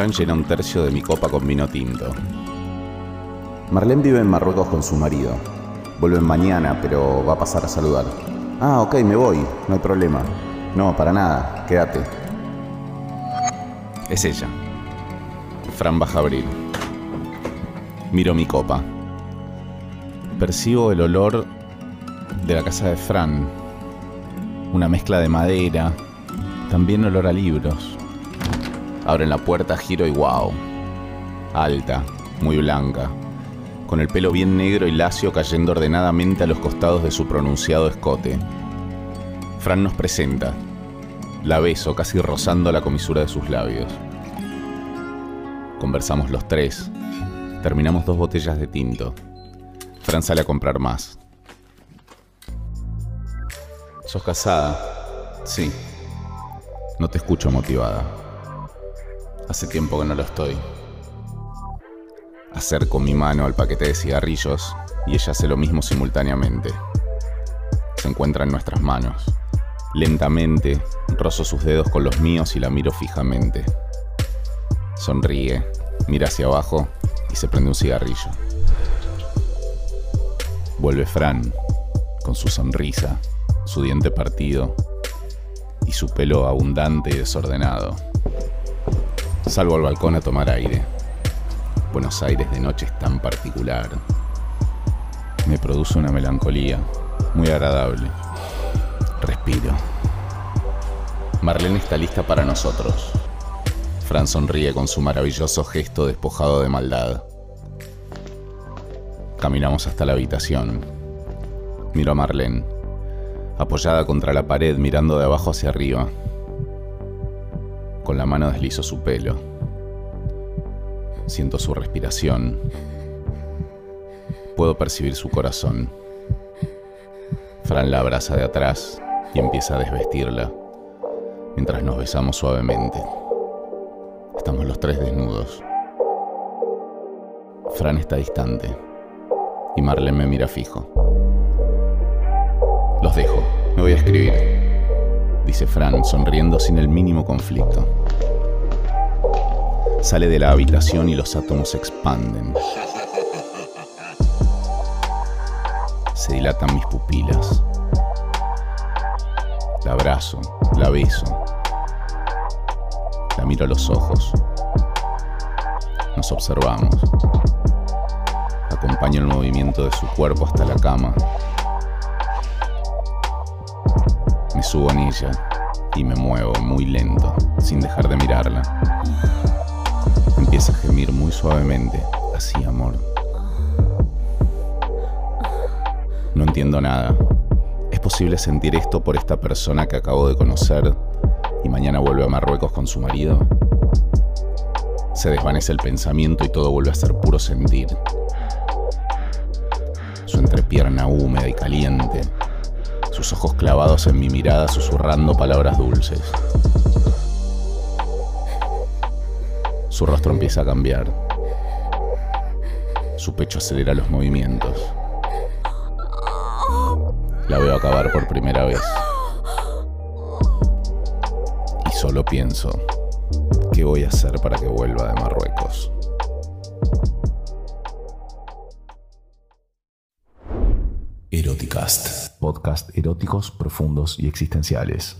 Fran llena un tercio de mi copa con vino tinto. Marlene vive en Marruecos con su marido. Vuelven mañana, pero va a pasar a saludar. Ah, ok, me voy, no hay problema. No, para nada, quédate. Es ella. Fran baja a abrir. Miro mi copa. Percibo el olor de la casa de Fran. Una mezcla de madera. También olor a libros. Abren la puerta, giro y wow. Alta, muy blanca. Con el pelo bien negro y lacio cayendo ordenadamente a los costados de su pronunciado escote. Fran nos presenta. La beso casi rozando la comisura de sus labios. Conversamos los tres. Terminamos dos botellas de tinto. Fran sale a comprar más. ¿Sos casada? Sí. No te escucho motivada. Hace tiempo que no lo estoy. Acerco mi mano al paquete de cigarrillos y ella hace lo mismo simultáneamente. Se encuentra en nuestras manos. Lentamente, rozo sus dedos con los míos y la miro fijamente. Sonríe, mira hacia abajo y se prende un cigarrillo. Vuelve Fran, con su sonrisa, su diente partido y su pelo abundante y desordenado. Salgo al balcón a tomar aire. Buenos Aires de noche es tan particular. Me produce una melancolía muy agradable. Respiro. Marlene está lista para nosotros. Fran sonríe con su maravilloso gesto despojado de maldad. Caminamos hasta la habitación. Miro a Marlene, apoyada contra la pared mirando de abajo hacia arriba. Con la mano deslizo su pelo. Siento su respiración. Puedo percibir su corazón. Fran la abraza de atrás y empieza a desvestirla, mientras nos besamos suavemente. Estamos los tres desnudos. Fran está distante y Marlene me mira fijo. Los dejo, me voy a escribir, dice Fran, sonriendo sin el mínimo conflicto. Sale de la habitación y los átomos se expanden. Se dilatan mis pupilas. La abrazo, la beso. La miro a los ojos. Nos observamos. Acompaño el movimiento de su cuerpo hasta la cama. Me subo en ella y me muevo muy lento, sin dejar de mirarla. Empieza a gemir muy suavemente. Así, amor. No entiendo nada. ¿Es posible sentir esto por esta persona que acabo de conocer y mañana vuelve a Marruecos con su marido? Se desvanece el pensamiento y todo vuelve a ser puro sentir. Su entrepierna húmeda y caliente, sus ojos clavados en mi mirada susurrando palabras dulces. Su rostro empieza a cambiar. Su pecho acelera los movimientos. La veo acabar por primera vez. Y solo pienso, ¿qué voy a hacer para que vuelva de Marruecos? Eroticast. Podcast eróticos, profundos y existenciales.